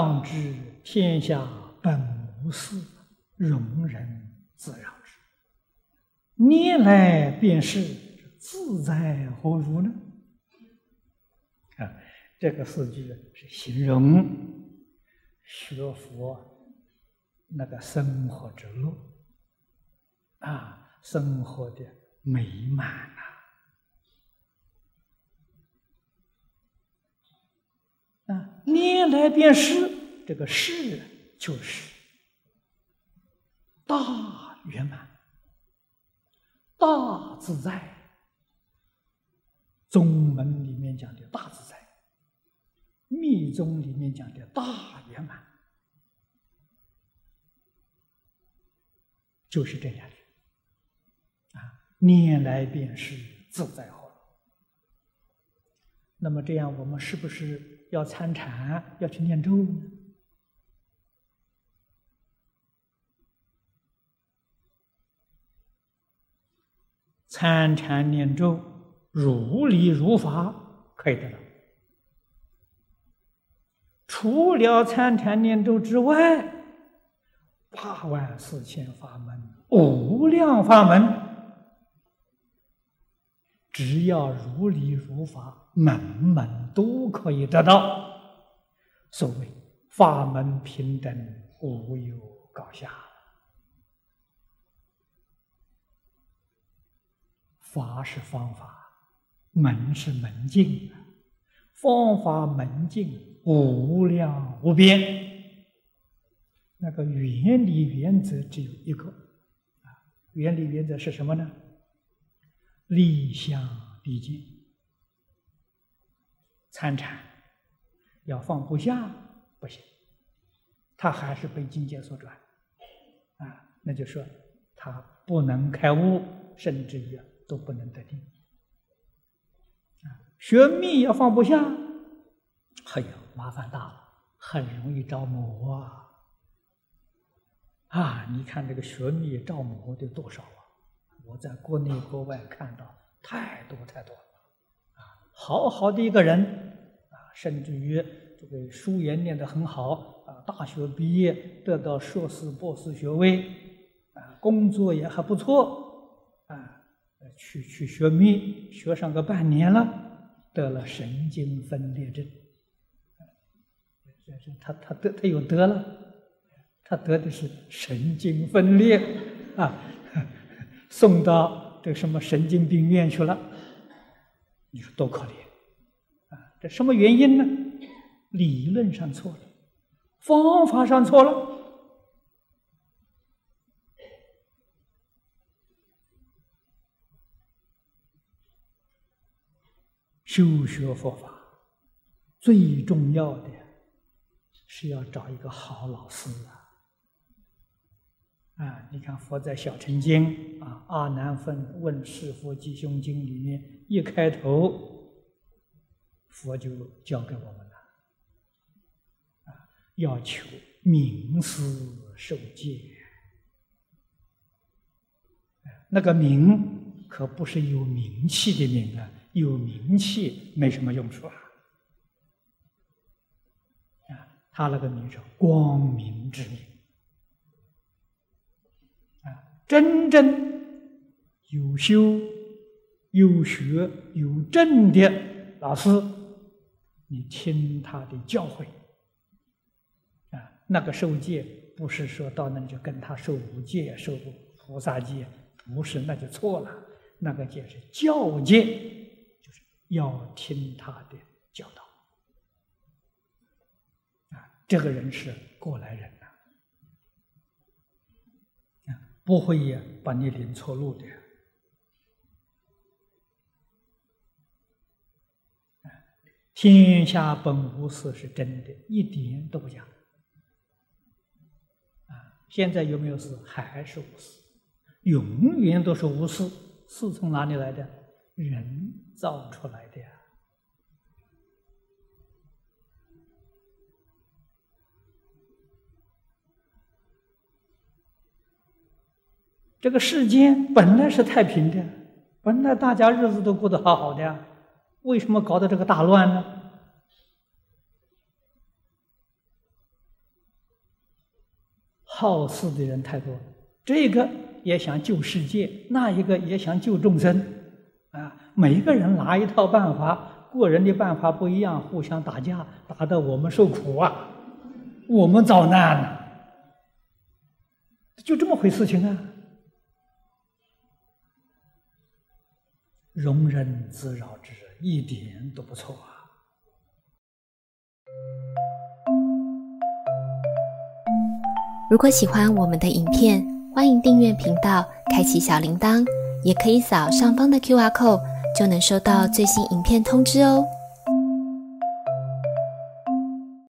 当知天下本无事，容人自扰之。念来便是，自在何如呢？啊，这个四句是形容学佛那个生活之路啊，生活的美满。啊，念来便是，这个是就是大圆满、大自在。宗门里面讲的大自在，密宗里面讲的大圆满，就是这样的。啊，念来便是自在好。那么这样，我们是不是？要参禅，要去念咒。参禅念咒，如理如法，可以得到。除了参禅念咒之外，八万四千法门，无量法门。只要如理如法，门门都可以得到。所谓法门平等，无有高下。法是方法，门是门径，方法门径无量无边。那个原理原则只有一个啊，原理原则是什么呢？立相毕竟，参禅要放不下不行，他还是被境界所转，啊，那就说他不能开悟，甚至于都不能得定。啊，学密要放不下，哎呀，麻烦大了，很容易着魔啊！啊，你看这个学密着魔的多少？我在国内国外看到太多太多了，啊，好好的一个人，啊，甚至于这个书也念得很好，啊，大学毕业得到硕士、博士学位，啊，工作也还不错，啊，去去学密，学上个半年了，得了神经分裂症，这这他他得他又得了，他得的是神经分裂，啊。送到这什么神经病院去了？你说多可怜啊！这什么原因呢？理论上错了，方法上错了。修学佛法最重要的是要找一个好老师啊！啊，你看佛在《小乘经》啊，《阿难分问是佛吉凶经》里面一开头，佛就教给我们了，啊，要求名师受戒。那个名可不是有名气的名啊，有名气没什么用处啊。啊，他那个名叫光明之名。真正有修、有学、有证的老师，你听他的教诲啊。那个受戒不是说到那里就跟他受五戒、受菩萨戒，不是那就错了。那个戒是教戒，就是要听他的教导啊。这个人是过来人。不会呀把你领错路的。天下本无事是真的，一点都不假。啊，现在有没有事？还是无事，永远都是无事。事从哪里来的？人造出来的呀。这个世间本来是太平的，本来大家日子都过得好好的，为什么搞得这个大乱呢？好事的人太多，这个也想救世界，那一个也想救众生，啊，每一个人拿一套办法，过人的办法不一样，互相打架，打得我们受苦啊，我们遭难了，就这么回事情啊。容人自扰之，一点都不错啊。如果喜欢我们的影片，欢迎订阅频道，开启小铃铛，也可以扫上方的 Q R code，就能收到最新影片通知哦。